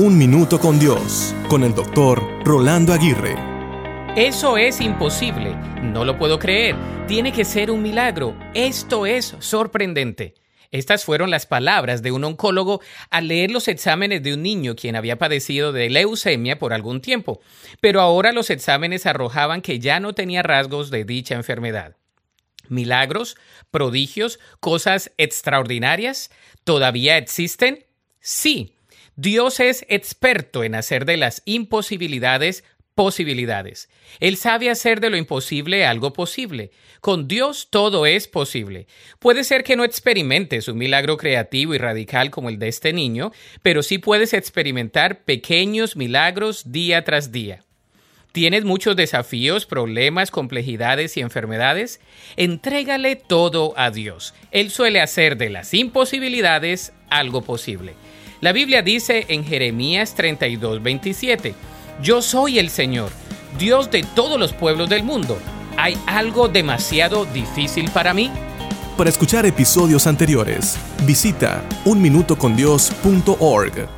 Un Minuto con Dios, con el doctor Rolando Aguirre. Eso es imposible, no lo puedo creer, tiene que ser un milagro, esto es sorprendente. Estas fueron las palabras de un oncólogo al leer los exámenes de un niño quien había padecido de leucemia por algún tiempo, pero ahora los exámenes arrojaban que ya no tenía rasgos de dicha enfermedad. ¿Milagros, prodigios, cosas extraordinarias todavía existen? Sí, Dios es experto en hacer de las imposibilidades posibilidades. Él sabe hacer de lo imposible algo posible. Con Dios todo es posible. Puede ser que no experimentes un milagro creativo y radical como el de este niño, pero sí puedes experimentar pequeños milagros día tras día. ¿Tienes muchos desafíos, problemas, complejidades y enfermedades? Entrégale todo a Dios. Él suele hacer de las imposibilidades algo posible. La Biblia dice en Jeremías 32, 27, Yo soy el Señor, Dios de todos los pueblos del mundo. ¿Hay algo demasiado difícil para mí? Para escuchar episodios anteriores, visita unminutocondios.org.